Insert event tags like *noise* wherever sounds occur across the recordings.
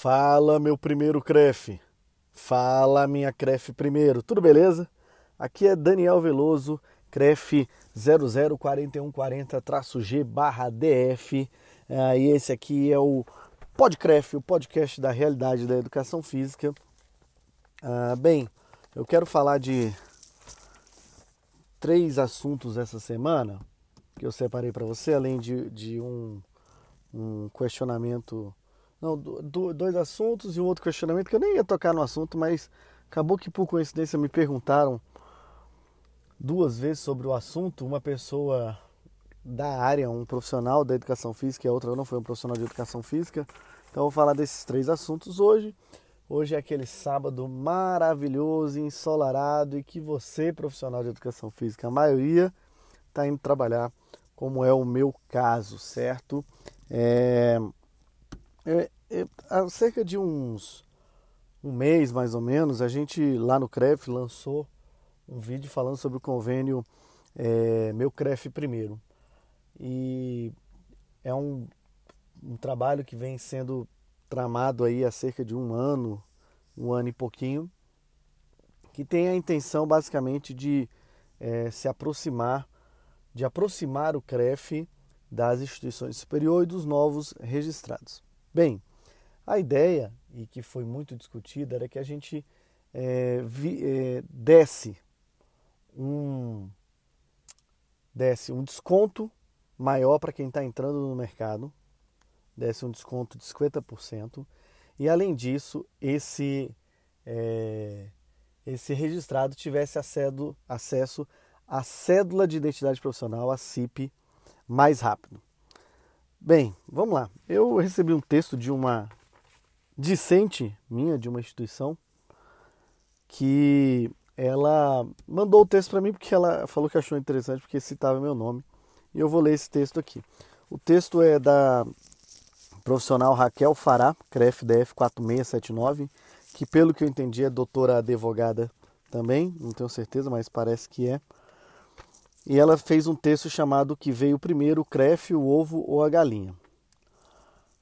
Fala, meu primeiro CREF. Fala, minha CREF primeiro. Tudo beleza? Aqui é Daniel Veloso, CREF 004140-G barra DF. É, e esse aqui é o PodCREF, o podcast da realidade da educação física. Ah, bem, eu quero falar de três assuntos essa semana que eu separei para você, além de, de um, um questionamento não, do, dois assuntos e um outro questionamento que eu nem ia tocar no assunto, mas acabou que por coincidência me perguntaram duas vezes sobre o assunto. Uma pessoa da área, um profissional da educação física, e a outra não foi um profissional de educação física. Então eu vou falar desses três assuntos hoje. Hoje é aquele sábado maravilhoso, ensolarado e que você, profissional de educação física, a maioria está indo trabalhar, como é o meu caso, certo? É, é, é, há cerca de uns um mês mais ou menos, a gente lá no CREF lançou um vídeo falando sobre o convênio é, Meu CREF Primeiro. E é um, um trabalho que vem sendo tramado aí há cerca de um ano, um ano e pouquinho, que tem a intenção basicamente de é, se aproximar, de aproximar o CREF das instituições superiores e dos novos registrados. Bem, a ideia, e que foi muito discutida, era que a gente é, vi, é, desse, um, desse um desconto maior para quem está entrando no mercado, desse um desconto de 50%, e além disso, esse, é, esse registrado tivesse acesso, acesso à cédula de identidade profissional, a CIP, mais rápido. Bem, vamos lá. Eu recebi um texto de uma discente minha, de uma instituição, que ela mandou o texto para mim porque ela falou que achou interessante, porque citava meu nome. E eu vou ler esse texto aqui. O texto é da profissional Raquel Fará, CREF-DF 4679, que pelo que eu entendi é doutora advogada também, não tenho certeza, mas parece que é e ela fez um texto chamado Que veio primeiro, o crefe, o ovo ou a galinha.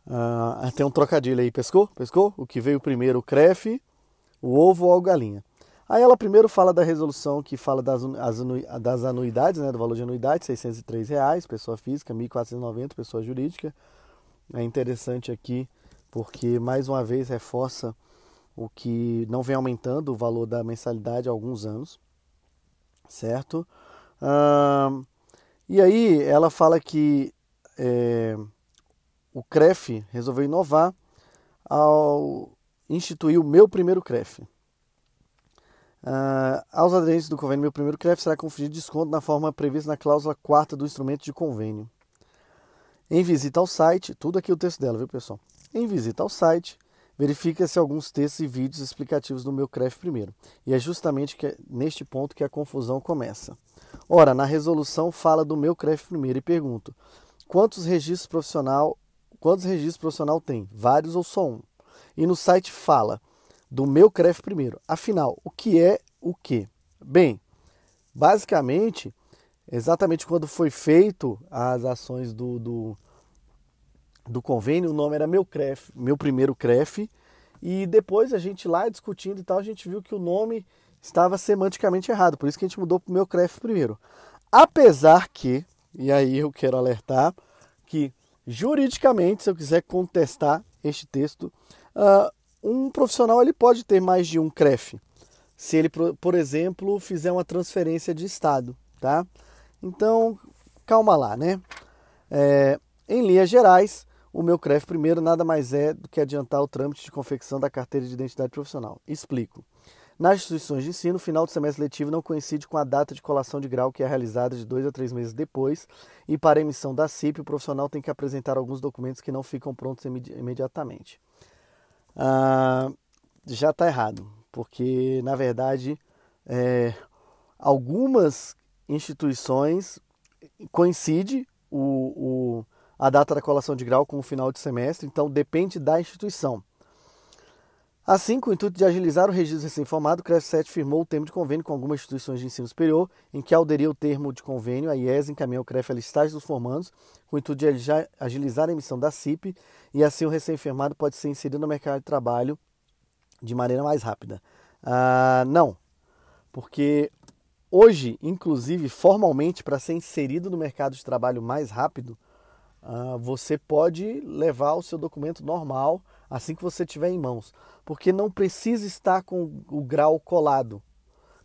Ah, tem um trocadilho aí, pescou? Pescou? O que veio primeiro, o crefe, o ovo ou a galinha. Aí ela primeiro fala da resolução que fala das, das anuidades, né, do valor de anuidade, 603 reais, pessoa física, R$ 1.490, pessoa jurídica. É interessante aqui porque, mais uma vez, reforça o que não vem aumentando o valor da mensalidade há alguns anos, certo? E aí ela fala que é, o CREF resolveu inovar ao instituir o meu primeiro CREF. Uh, aos aderentes do convênio Meu Primeiro CREF será conferido desconto na forma prevista na cláusula 4 do instrumento de convênio. Em visita ao site, tudo aqui o texto dela, viu pessoal? Em visita ao site, verifica-se alguns textos e vídeos explicativos do meu CREF primeiro. E é justamente que, neste ponto que a confusão começa. Ora, na resolução fala do meu CREF primeiro e pergunto: quantos registros profissional, quantos registros profissional tem? Vários ou só um? E no site fala do meu CREF primeiro. Afinal, o que é o que? Bem, basicamente, exatamente quando foi feito as ações do, do, do convênio, o nome era meu CREF, meu primeiro CREF, e depois a gente lá discutindo e tal, a gente viu que o nome estava semanticamente errado, por isso que a gente mudou para o meu CREF primeiro. Apesar que, e aí eu quero alertar, que juridicamente, se eu quiser contestar este texto, uh, um profissional ele pode ter mais de um CREF, se ele, por exemplo, fizer uma transferência de estado, tá? Então, calma lá, né? É, em linhas gerais, o meu CREF primeiro nada mais é do que adiantar o trâmite de confecção da carteira de identidade profissional. Explico. Nas instituições de ensino, o final do semestre letivo não coincide com a data de colação de grau, que é realizada de dois a três meses depois, e para emissão da CIP, o profissional tem que apresentar alguns documentos que não ficam prontos imediatamente. Ah, já está errado, porque, na verdade, é, algumas instituições coincide o, o, a data da colação de grau com o final de semestre, então depende da instituição. Assim, com o intuito de agilizar o registro recém-formado, o CREF 7 firmou o termo de convênio com algumas instituições de ensino superior, em que, ao aderir o termo de convênio, a IES encaminhou o CREF a listagem dos formandos, com o intuito de agilizar a emissão da CIP, e assim o recém-formado pode ser inserido no mercado de trabalho de maneira mais rápida. Ah, não, porque hoje, inclusive, formalmente, para ser inserido no mercado de trabalho mais rápido, você pode levar o seu documento normal assim que você tiver em mãos, porque não precisa estar com o grau colado.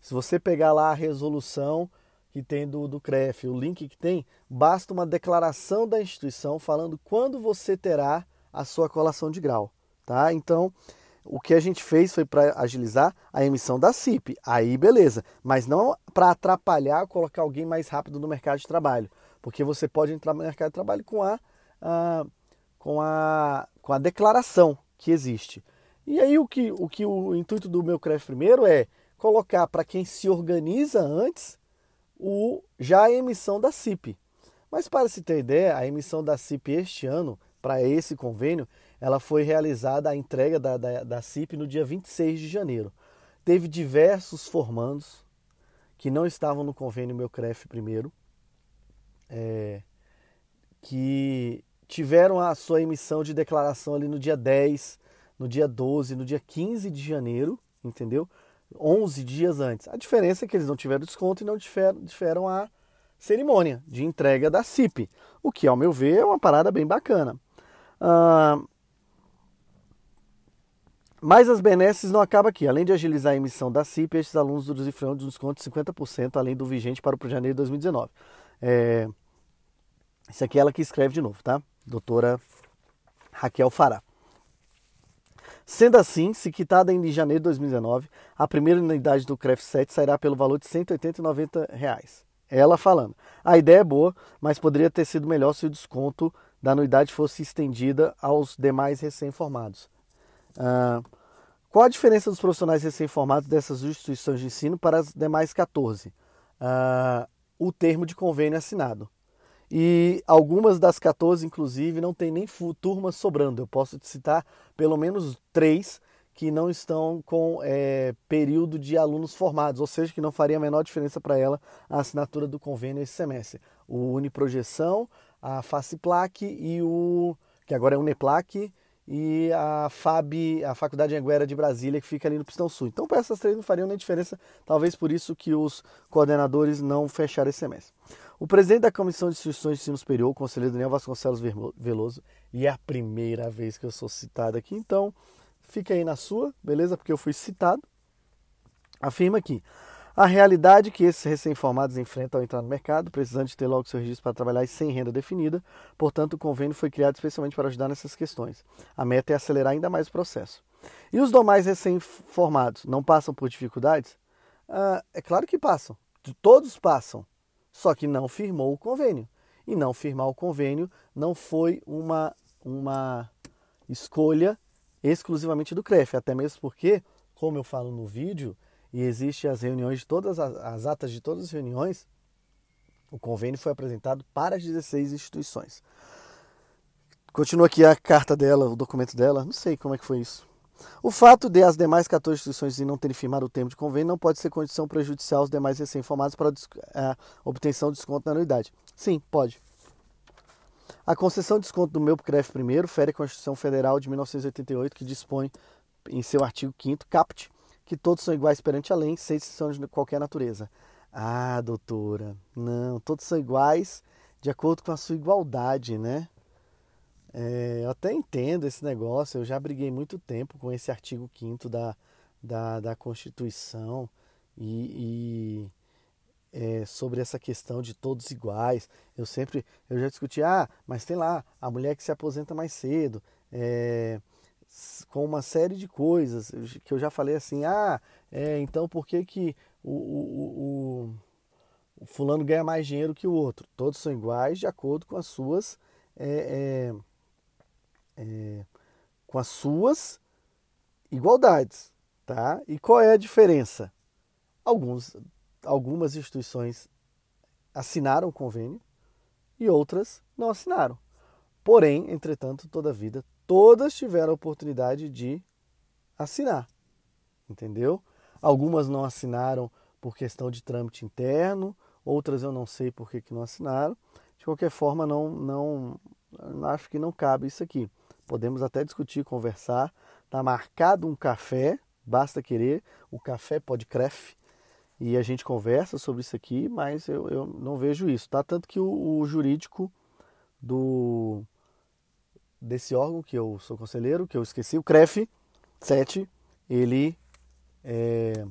Se você pegar lá a resolução que tem do, do CREF, o link que tem, basta uma declaração da instituição falando quando você terá a sua colação de grau, tá? Então, o que a gente fez foi para agilizar a emissão da CIP. Aí, beleza. Mas não para atrapalhar colocar alguém mais rápido no mercado de trabalho. Porque você pode entrar no mercado de trabalho com a, a com a com a declaração que existe. E aí o que o, que o intuito do meu CREF primeiro é colocar para quem se organiza antes o já a emissão da CIP. Mas para se ter ideia, a emissão da CIP este ano, para esse convênio, ela foi realizada a entrega da, da, da CIP no dia 26 de janeiro. Teve diversos formandos que não estavam no convênio meu CREF primeiro, é, que tiveram a sua emissão de declaração ali no dia 10, no dia 12, no dia 15 de janeiro, entendeu? 11 dias antes. A diferença é que eles não tiveram desconto e não tiveram a cerimônia de entrega da CIP, o que, ao meu ver, é uma parada bem bacana. Ah, mas as benesses não acabam aqui. Além de agilizar a emissão da CIP, estes alunos usufruirão de um desconto de 50%, além do vigente para o janeiro de 2019. É... Isso aqui é ela que escreve de novo, tá? doutora Raquel Fará. Sendo assim, se quitada em janeiro de 2019, a primeira unidade do CREF 7 sairá pelo valor de 180,90 reais. Ela falando. A ideia é boa, mas poderia ter sido melhor se o desconto da anuidade fosse estendida aos demais recém-formados. Uh, qual a diferença dos profissionais recém-formados dessas instituições de ensino para as demais 14? Uh, ah, o termo de convênio assinado. E algumas das 14, inclusive, não tem nem turmas sobrando. Eu posso te citar pelo menos três que não estão com é, período de alunos formados, ou seja, que não faria a menor diferença para ela a assinatura do convênio esse semestre. O Uniprojeção, a Faciplac e o que agora é Uneplac e a FAB, a Faculdade Anguera de Brasília, que fica ali no Pistão Sul. Então, para essas três não fariam nem diferença, talvez por isso que os coordenadores não fecharam esse semestre. O presidente da Comissão de Instituições de Ensino Superior, o conselheiro Daniel Vasconcelos Veloso, e é a primeira vez que eu sou citado aqui, então fique aí na sua, beleza? Porque eu fui citado. Afirma que a realidade que esses recém-formados enfrentam ao entrar no mercado, precisando de ter logo seu registro para trabalhar e sem renda definida, portanto, o convênio foi criado especialmente para ajudar nessas questões. A meta é acelerar ainda mais o processo. E os demais recém-formados não passam por dificuldades? Ah, é claro que passam, todos passam só que não firmou o convênio. E não firmar o convênio não foi uma, uma escolha exclusivamente do CREF, até mesmo porque, como eu falo no vídeo, e existe as reuniões de todas as, as atas de todas as reuniões, o convênio foi apresentado para as 16 instituições. Continua aqui a carta dela, o documento dela, não sei como é que foi isso. O fato de as demais 14 instituições não terem firmado o termo de convênio não pode ser condição prejudicial aos demais recém-formados para a obtenção de desconto na anuidade. Sim, pode. A concessão de desconto do meu CREF primeiro fere a Constituição Federal de 1988, que dispõe em seu artigo 5 caput, que todos são iguais perante a lei, sem exceção de qualquer natureza. Ah, doutora, não, todos são iguais de acordo com a sua igualdade, né? É, eu até entendo esse negócio, eu já briguei muito tempo com esse artigo 5 da, da, da Constituição e, e é, sobre essa questão de todos iguais. Eu sempre, eu já discuti, ah, mas tem lá a mulher que se aposenta mais cedo, é, com uma série de coisas que eu já falei assim, ah, é, então por que, que o, o, o, o, fulano ganha mais dinheiro que o outro? Todos são iguais de acordo com as suas é, é é, com as suas igualdades, tá? E qual é a diferença? Alguns, algumas instituições assinaram o convênio e outras não assinaram. Porém, entretanto, toda vida, todas tiveram a oportunidade de assinar, entendeu? Algumas não assinaram por questão de trâmite interno, outras eu não sei por que, que não assinaram. De qualquer forma, não, não, acho que não cabe isso aqui. Podemos até discutir, conversar. Está marcado um café, basta querer, o café Podcref, e a gente conversa sobre isso aqui, mas eu, eu não vejo isso, tá? Tanto que o, o jurídico do desse órgão que eu sou conselheiro, que eu esqueci, o CREF 7, ele é,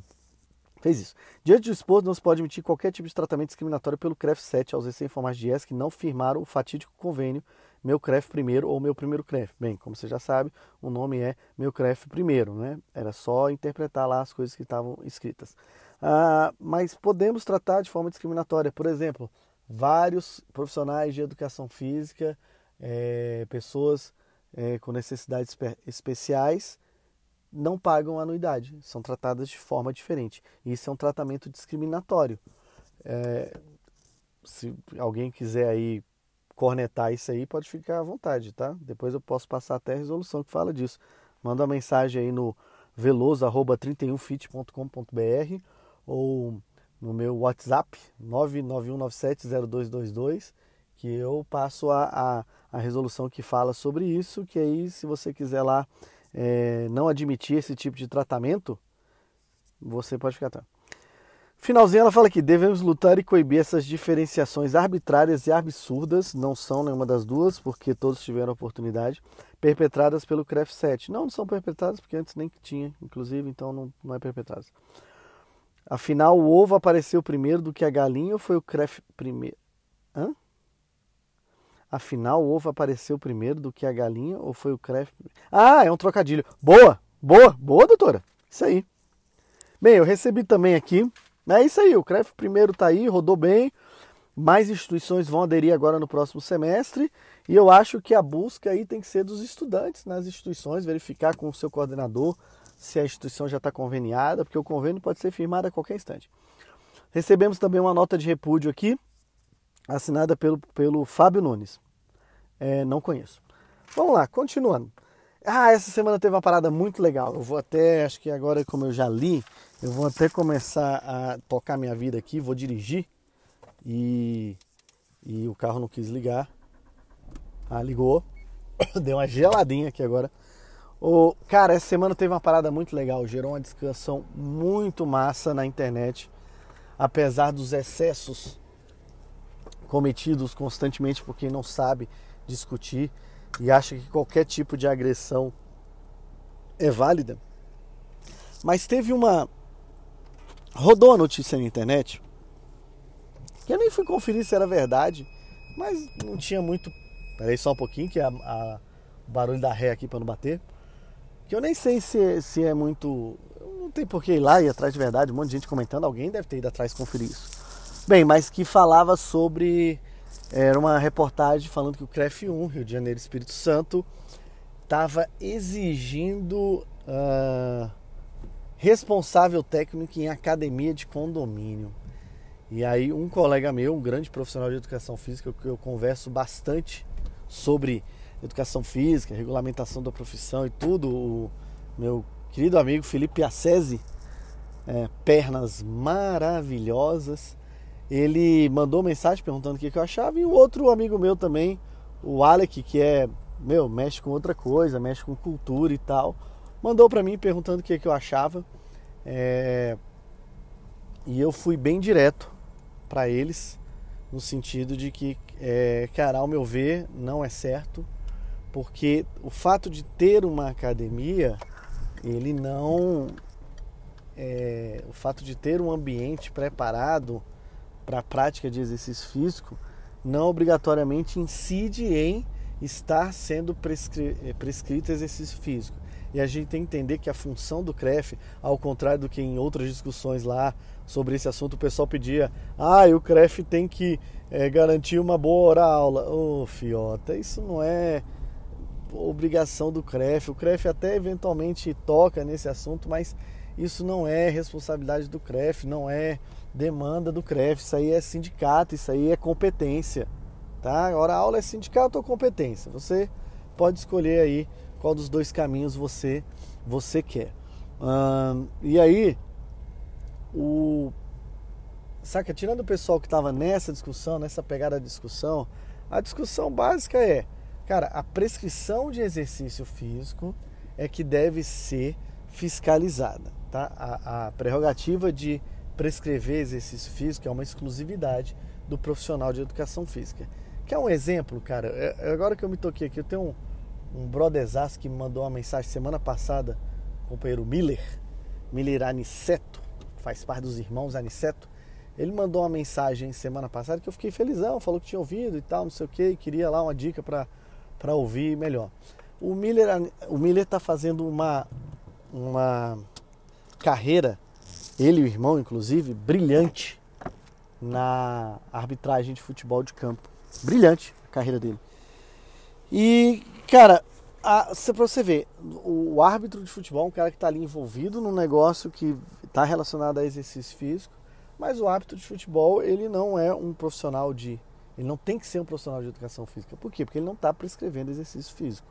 fez isso. Diante do exposto, não se pode emitir qualquer tipo de tratamento discriminatório pelo CREF 7 aos recém-formados de IES que não firmaram o fatídico convênio Meu CREF Primeiro ou Meu Primeiro CREF. Bem, como você já sabe, o nome é Meu CREF Primeiro, né? Era só interpretar lá as coisas que estavam escritas. Ah, mas podemos tratar de forma discriminatória. Por exemplo, vários profissionais de educação física, é, pessoas é, com necessidades especiais, não pagam anuidade, são tratadas de forma diferente. Isso é um tratamento discriminatório. É, se alguém quiser aí cornetar isso aí, pode ficar à vontade, tá? Depois eu posso passar até a resolução que fala disso. Manda uma mensagem aí no veloso@31fit.com.br ou no meu WhatsApp 991970222 que eu passo a, a, a resolução que fala sobre isso, que aí se você quiser lá é, não admitir esse tipo de tratamento, você pode ficar atrás. Finalzinho ela fala que devemos lutar e coibir essas diferenciações arbitrárias e absurdas, não são nenhuma das duas, porque todos tiveram oportunidade, perpetradas pelo CREF 7. Não, não são perpetradas, porque antes nem tinha, inclusive, então não, não é perpetradas. Afinal, o ovo apareceu primeiro do que a galinha ou foi o CREF primeiro? Hã? Afinal, o ovo apareceu primeiro do que a galinha ou foi o CREF? Ah, é um trocadilho. Boa, boa, boa, doutora. Isso aí. Bem, eu recebi também aqui. É isso aí, o CREF primeiro está aí, rodou bem. Mais instituições vão aderir agora no próximo semestre. E eu acho que a busca aí tem que ser dos estudantes nas instituições, verificar com o seu coordenador se a instituição já está conveniada, porque o convênio pode ser firmado a qualquer instante. Recebemos também uma nota de repúdio aqui assinada pelo, pelo Fábio Nunes. É, não conheço. Vamos lá, continuando. Ah, essa semana teve uma parada muito legal. Eu vou até, acho que agora, como eu já li, eu vou até começar a tocar minha vida aqui, vou dirigir e, e o carro não quis ligar. Ah, ligou. *coughs* Deu uma geladinha aqui agora. O, cara, essa semana teve uma parada muito legal, gerou uma discussão muito massa na internet, apesar dos excessos cometidos constantemente por quem não sabe discutir e acha que qualquer tipo de agressão é válida. Mas teve uma. Rodou a notícia na internet, que eu nem fui conferir se era verdade, mas não tinha muito. Peraí só um pouquinho, que é o barulho da ré aqui para não bater. Que eu nem sei se, se é muito. Não tem por que ir lá e atrás de verdade, um monte de gente comentando, alguém deve ter ido atrás conferir isso. Bem, mas que falava sobre. Era uma reportagem falando que o CREF 1, Rio de Janeiro Espírito Santo, estava exigindo uh, responsável técnico em academia de condomínio. E aí um colega meu, um grande profissional de educação física, que eu converso bastante sobre educação física, regulamentação da profissão e tudo, o meu querido amigo Felipe Assese, é, pernas maravilhosas, ele mandou mensagem perguntando o que, eu achava e o outro amigo meu também, o Alec, que é, meu, mexe com outra coisa, mexe com cultura e tal, mandou para mim perguntando o que, eu achava é... e eu fui bem direto para eles no sentido de que, é, cara, ao meu ver, não é certo, porque o fato de ter uma academia, ele não. É, o fato de ter um ambiente preparado para a prática de exercício físico não obrigatoriamente incide em estar sendo prescri eh, prescrito exercício físico. E a gente tem que entender que a função do CREF, ao contrário do que em outras discussões lá sobre esse assunto, o pessoal pedia: ah, o CREF tem que é, garantir uma boa hora-aula. Ô, oh, fiota, isso não é obrigação do CREF. O CREF até eventualmente toca nesse assunto, mas isso não é responsabilidade do CREF, não é demanda do CREF, isso aí é sindicato, isso aí é competência, tá? Agora a aula é sindicato ou competência. Você pode escolher aí qual dos dois caminhos você você quer. e aí, o. Saca, tirando o pessoal que estava nessa discussão, nessa pegada de discussão, a discussão básica é, cara, a prescrição de exercício físico é que deve ser fiscalizada, tá? A, a prerrogativa de prescrever exercício físico é uma exclusividade do profissional de educação física. Quer um exemplo, cara? É, é agora que eu me toquei aqui, eu tenho um, um brotherzaço que me mandou uma mensagem semana passada, o companheiro Miller, Miller Aniceto, faz parte dos irmãos Aniceto. Ele mandou uma mensagem semana passada que eu fiquei felizão, falou que tinha ouvido e tal, não sei o que, queria lá uma dica para ouvir melhor. O Miller o Miller está fazendo uma, uma carreira, ele e o irmão, inclusive, brilhante na arbitragem de futebol de campo. Brilhante a carreira dele. E, cara, a, pra você ver, o árbitro de futebol é um cara que está ali envolvido num negócio que está relacionado a exercício físico, mas o árbitro de futebol, ele não é um profissional de. Ele não tem que ser um profissional de educação física. Por quê? Porque ele não está prescrevendo exercício físico.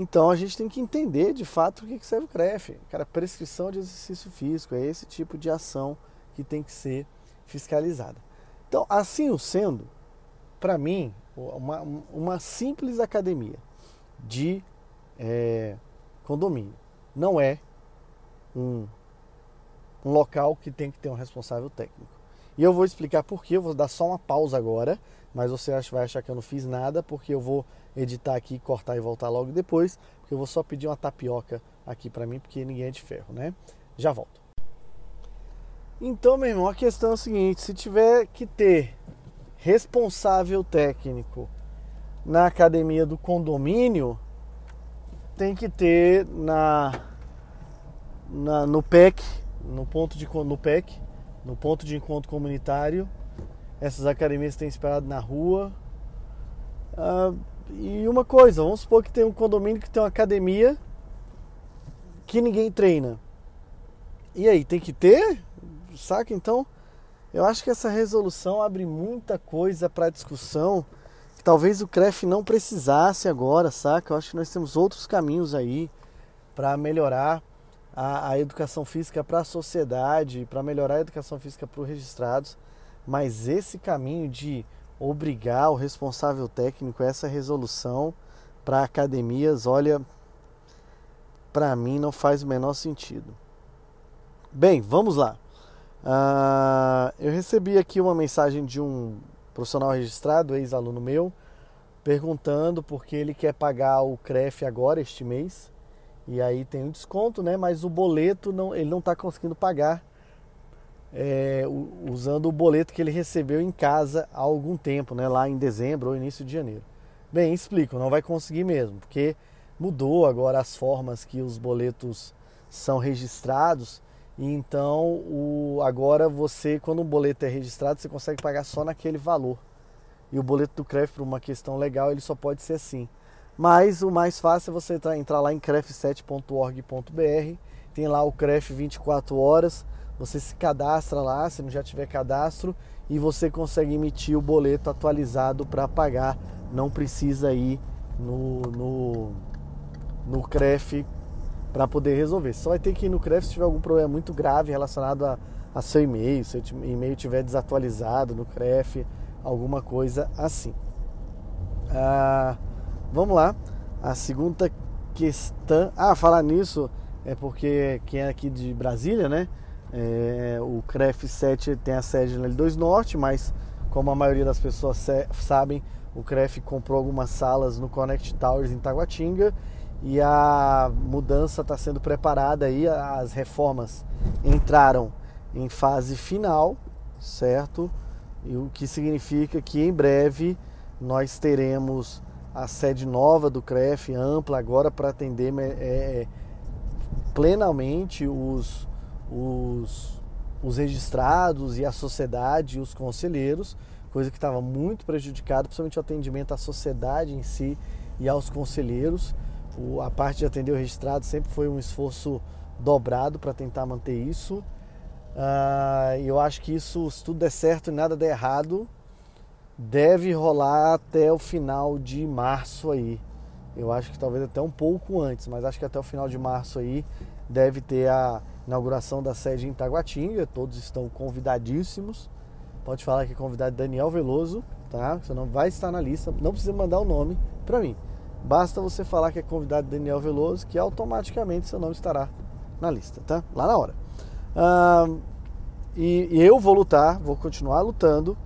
Então a gente tem que entender de fato o que serve o CREF. Cara, prescrição de exercício físico é esse tipo de ação que tem que ser fiscalizada. Então, assim o sendo, para mim, uma, uma simples academia de é, condomínio não é um, um local que tem que ter um responsável técnico. E eu vou explicar por quê, eu vou dar só uma pausa agora, mas você vai achar que eu não fiz nada, porque eu vou editar aqui, cortar e voltar logo depois, porque eu vou só pedir uma tapioca aqui para mim, porque ninguém é de ferro, né? Já volto. Então, meu irmão, a questão é a seguinte: se tiver que ter responsável técnico na academia do condomínio, tem que ter na, na no PEC, no ponto de no PEC, no ponto de encontro comunitário. Essas academias têm esperado na rua. Ah, e uma coisa, vamos supor que tem um condomínio que tem uma academia que ninguém treina. E aí, tem que ter? Saca? Então, eu acho que essa resolução abre muita coisa para discussão que talvez o CREF não precisasse agora, saca? Eu acho que nós temos outros caminhos aí para melhorar a, a, educação física para a sociedade, para melhorar a educação física para os registrados, mas esse caminho de obrigar o responsável técnico essa resolução para academias, olha, para mim não faz o menor sentido. Bem, vamos lá. Uh, eu recebi aqui uma mensagem de um profissional registrado, ex-aluno meu, perguntando porque ele quer pagar o CREF agora, este mês, e aí tem um desconto, né? Mas o boleto não, ele não está conseguindo pagar é, usando o boleto que ele recebeu em casa há algum tempo, né? Lá em dezembro ou início de janeiro. Bem, explico, não vai conseguir mesmo, porque mudou agora as formas que os boletos são registrados e então, o, agora você, quando um boleto é registrado, você consegue pagar só naquele valor. E o boleto do CREF, por uma questão legal, ele só pode ser assim. Mas o mais fácil é você entrar lá em cref7.org.br, tem lá o CREF 24 horas, você se cadastra lá, se não já tiver cadastro, e você consegue emitir o boleto atualizado para pagar. Não precisa ir no, no, no CREF para poder resolver. Você só vai ter que ir no CREF se tiver algum problema muito grave relacionado a, a seu e-mail, se o e-mail estiver desatualizado no CREF, alguma coisa assim. Ah, vamos lá. A segunda questão. Ah, falar nisso é porque quem é aqui de Brasília, né? É, o CREF 7 tem a sede na L2 Norte, mas como a maioria das pessoas sabem, o CREF comprou algumas salas no Connect Towers em Taguatinga e a mudança está sendo preparada aí, as reformas entraram em fase final, certo? E o que significa que em breve nós teremos a sede nova do CREF, ampla agora para atender é, é, plenamente os, os, os registrados e a sociedade e os conselheiros, coisa que estava muito prejudicada, principalmente o atendimento à sociedade em si e aos conselheiros. O, a parte de atender o registrado sempre foi um esforço dobrado para tentar manter isso. Uh, eu acho que isso, se tudo der certo e nada der errado, deve rolar até o final de março aí. Eu acho que talvez até um pouco antes, mas acho que até o final de março aí deve ter a inauguração da sede em Taguatinga. Todos estão convidadíssimos. Pode falar que é convidado Daniel Veloso, tá? Você não vai estar na lista, não precisa mandar o nome para mim. Basta você falar que é convidado Daniel Veloso, que automaticamente seu nome estará na lista, tá? Lá na hora. Ah, e, e eu vou lutar, vou continuar lutando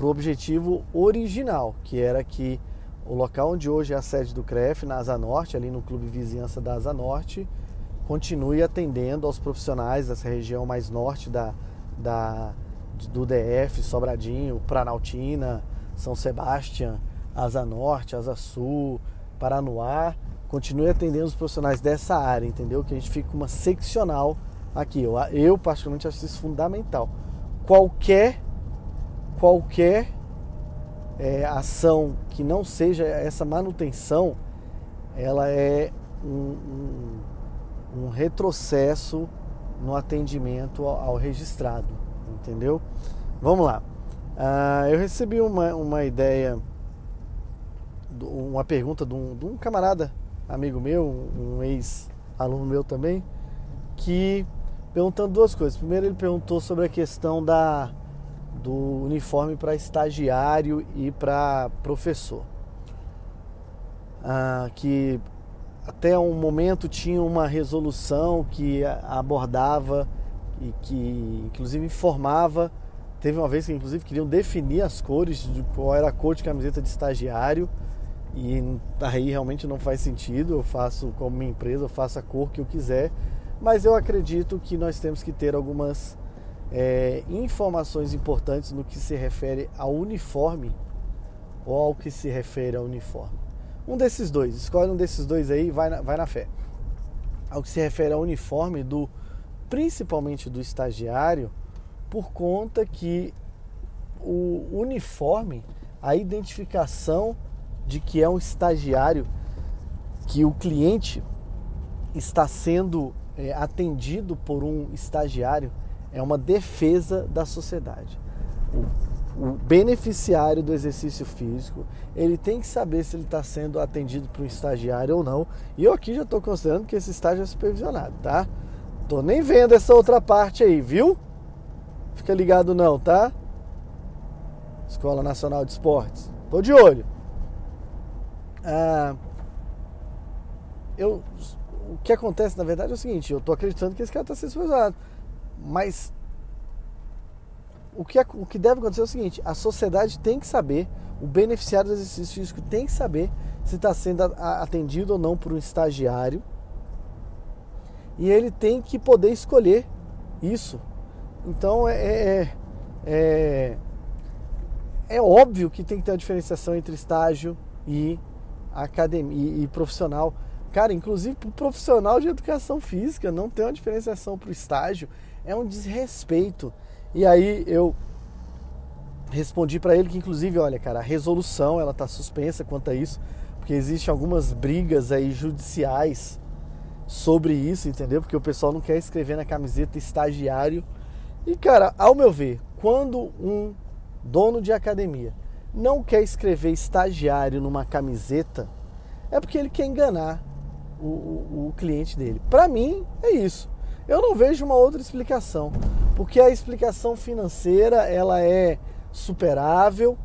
para o objetivo original, que era que o local onde hoje é a sede do CREF, na Asa Norte, ali no Clube Vizinhança da Asa Norte, continue atendendo aos profissionais dessa região mais norte da, da, do DF, Sobradinho, Planaltina, São Sebastião, Asa Norte, Asa Sul, Paranoá, continue atendendo os profissionais dessa área, entendeu? Que a gente fica uma seccional aqui. Eu, eu particularmente acho isso fundamental. Qualquer qualquer é, ação que não seja essa manutenção, ela é um, um, um retrocesso no atendimento ao, ao, registrado, entendeu? Vamos lá. Uh, eu recebi uma, uma ideia, uma pergunta de um, de um camarada, amigo meu, um ex-aluno meu também, que perguntando duas coisas. Primeiro ele perguntou sobre a questão da do uniforme para estagiário e para professor. Ah, que até um momento tinha uma resolução que abordava e que inclusive informava. Teve uma vez que inclusive queriam definir as cores de qual era a cor de camiseta de estagiário e aí realmente não faz sentido. Eu faço como minha empresa, eu faço a cor que eu quiser, mas eu acredito que nós temos que ter algumas é, informações importantes no que se refere ao uniforme ou ao que se refere ao uniforme. Um desses dois, escolhe um desses dois aí, vai na, vai na fé. Ao que se refere ao uniforme do, principalmente do estagiário, por conta que o uniforme, a identificação de que é um estagiário, que o cliente está sendo é, atendido por um estagiário, é uma defesa da sociedade. O, o beneficiário do exercício físico, ele tem que saber se ele está sendo atendido por um estagiário ou não. E eu aqui já estou considerando que esse estágio é supervisionado, tá? Tô nem vendo essa outra parte aí, viu? Fica ligado não, tá? Escola Nacional de Esportes. Tô de olho. Ah, eu, o que acontece, na verdade, é o seguinte: eu tô acreditando que esse cara está sendo supervisionado. Mas o que, o que deve acontecer é o seguinte: a sociedade tem que saber, o beneficiário do exercício físico tem que saber se está sendo atendido ou não por um estagiário. E ele tem que poder escolher isso. Então é, é, é, é óbvio que tem que ter uma diferenciação entre estágio e academia e profissional. Cara, inclusive para o profissional de educação física não tem uma diferenciação para o estágio é um desrespeito. E aí eu respondi para ele que inclusive, olha, cara, a resolução ela tá suspensa quanto a isso, porque existem algumas brigas aí judiciais sobre isso, entendeu? Porque o pessoal não quer escrever na camiseta estagiário. E cara, ao meu ver, quando um dono de academia não quer escrever estagiário numa camiseta, é porque ele quer enganar o, o, o cliente dele. Para mim é isso. Eu não vejo uma outra explicação, porque a explicação financeira ela é superável,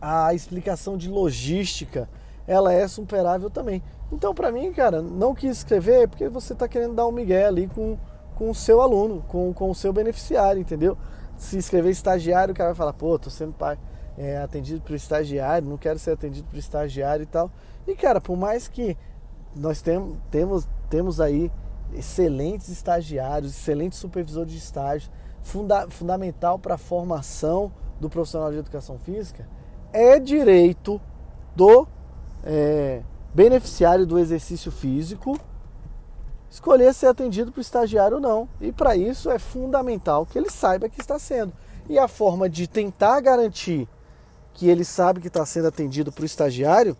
a explicação de logística ela é superável também. Então, para mim, cara, não quis escrever porque você está querendo dar um migué ali com, com o seu aluno, com, com o seu beneficiário, entendeu? Se escrever estagiário, o cara vai falar, pô, tô sendo pai, é, atendido por estagiário, não quero ser atendido por estagiário e tal. E, cara, por mais que nós tem, temos, temos aí excelentes estagiários, excelentes supervisores de estágio, funda fundamental para a formação do profissional de educação física, é direito do é, beneficiário do exercício físico escolher ser atendido por estagiário ou não. E para isso é fundamental que ele saiba que está sendo. E a forma de tentar garantir que ele sabe que está sendo atendido por estagiário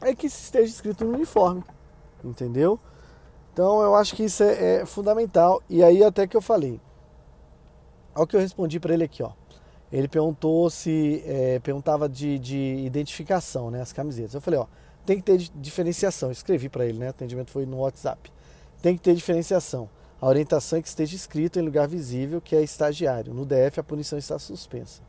é que esteja escrito no uniforme. Entendeu? Então eu acho que isso é, é fundamental. E aí até que eu falei. Olha o que eu respondi para ele aqui, ó. ele perguntou se é, perguntava de, de, identificação, né, as camisetas. Eu falei, ó, tem que ter diferenciação. escrevi para ele, né? O atendimento foi no WhatsApp. Tem que ter diferenciação. A orientação é que esteja escrito em lugar visível que é estagiário. No DF a punição está suspensa.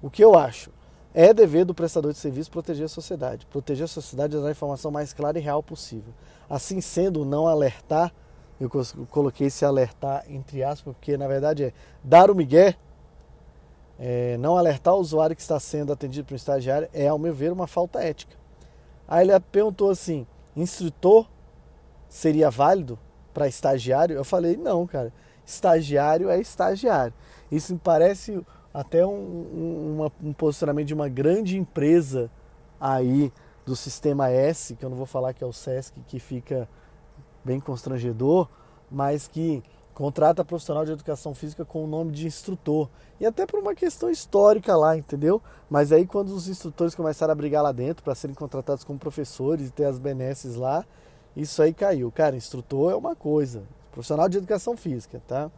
O que eu acho? É dever do prestador de serviço proteger a sociedade. Proteger a sociedade é dar a informação mais clara e real possível. Assim sendo, não alertar, eu coloquei esse alertar entre aspas, porque na verdade é dar o migué, é, não alertar o usuário que está sendo atendido por um estagiário é, ao meu ver, uma falta ética. Aí ele perguntou assim: instrutor seria válido para estagiário? Eu falei: não, cara. Estagiário é estagiário. Isso me parece até um, um, uma, um posicionamento de uma grande empresa aí do sistema S, que eu não vou falar que é o SESC, que fica bem constrangedor, mas que contrata profissional de educação física com o nome de instrutor. E até por uma questão histórica lá, entendeu? Mas aí quando os instrutores começaram a brigar lá dentro para serem contratados como professores e ter as benesses lá, isso aí caiu. Cara, instrutor é uma coisa, profissional de educação física, tá?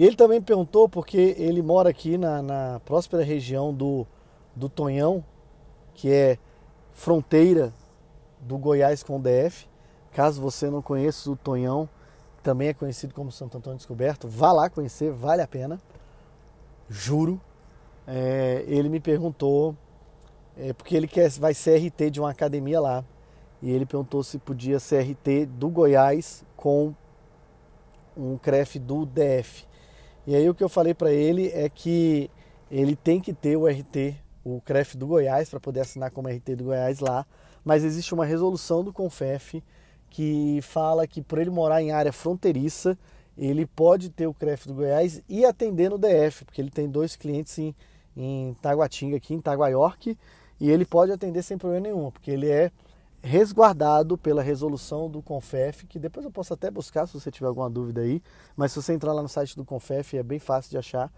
E ele também perguntou, porque ele mora aqui na, na próspera região do, do Tonhão, que é fronteira do Goiás com o DF. Caso você não conheça o Tonhão, também é conhecido como Santo Antônio Descoberto. Vá lá conhecer, vale a pena. Juro. É, ele me perguntou, é, porque ele quer, vai ser RT de uma academia lá. E ele perguntou se podia ser RT do Goiás com um CREF do DF. E aí o que eu falei para ele é que ele tem que ter o RT, o CREF do Goiás, para poder assinar como RT do Goiás lá. Mas existe uma resolução do CONFEF que fala que por ele morar em área fronteiriça, ele pode ter o CREF do Goiás e atender no DF, porque ele tem dois clientes em, em Taguatinga, aqui em Taguaiorque, e ele pode atender sem problema nenhum, porque ele é resguardado pela resolução do CONFEF, que depois eu posso até buscar se você tiver alguma dúvida aí, mas se você entrar lá no site do CONFEF é bem fácil de achar,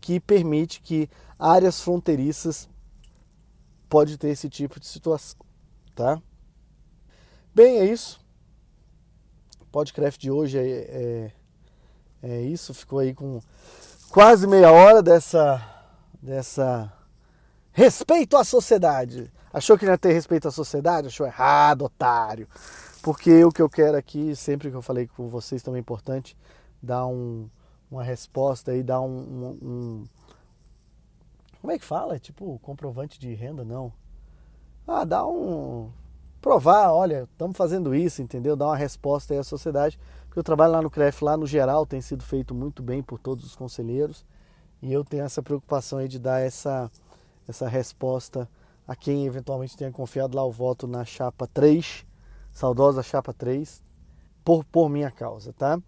que permite que áreas fronteiriças pode ter esse tipo de situação, tá? Bem, é isso podcast de hoje é, é, é, isso. Ficou aí com quase meia hora dessa, dessa respeito à sociedade. Achou que não ia ter respeito à sociedade? Achou errado, otário. Porque o que eu quero aqui, sempre que eu falei com vocês, também é importante dar um, uma resposta e dar um, um, um, Como é que fala? Tipo, comprovante de renda, não. Ah, dá um provar, olha, estamos fazendo isso, entendeu? Dar uma resposta aí à sociedade. Porque o trabalho lá no CREF, lá no geral, tem sido feito muito bem por todos os conselheiros. E eu tenho essa preocupação aí de dar essa, essa resposta a quem eventualmente tenha confiado lá o voto na chapa 3, saudosa chapa 3, por, por minha causa, tá?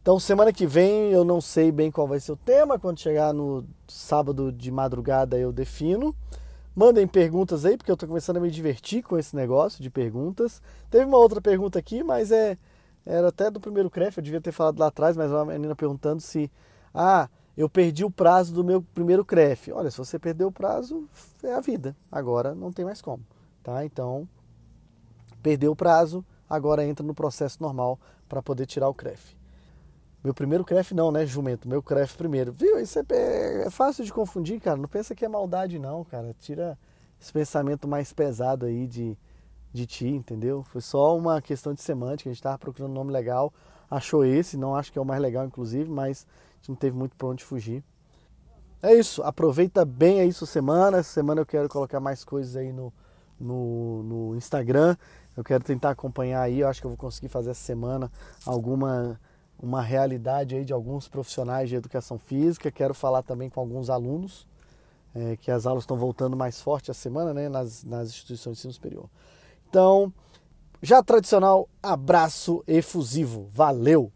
Então, semana que vem eu não sei bem qual vai ser o tema, quando chegar no sábado de madrugada eu defino. Mandem perguntas aí, porque eu estou começando a me divertir com esse negócio de perguntas. Teve uma outra pergunta aqui, mas é era até do primeiro CREF, eu devia ter falado lá atrás, mas uma menina perguntando se ah, eu perdi o prazo do meu primeiro CREF. Olha, se você perdeu o prazo, é a vida. Agora não tem mais como, tá? Então, perdeu o prazo, agora entra no processo normal para poder tirar o CREF. Meu primeiro CREF não, né, jumento? Meu CREF primeiro. Viu? Isso é, é, fácil de confundir, cara. Não pensa que é maldade, não, cara. Tira esse pensamento mais pesado aí de, de ti, entendeu? Foi só uma questão de semântica. A gente tava procurando um nome legal. Achou esse, não acho que é o mais legal, inclusive, mas gente não teve muito pra onde fugir. É isso. Aproveita bem aí sua semana. Essa semana eu quero colocar mais coisas aí no, no, no Instagram. Eu quero tentar acompanhar aí. Eu acho que eu vou conseguir fazer essa semana alguma uma realidade aí de alguns profissionais de educação física. Quero falar também com alguns alunos, é, que as aulas estão voltando mais forte a semana né, nas, nas instituições de ensino superior. Então, já tradicional abraço efusivo. Valeu!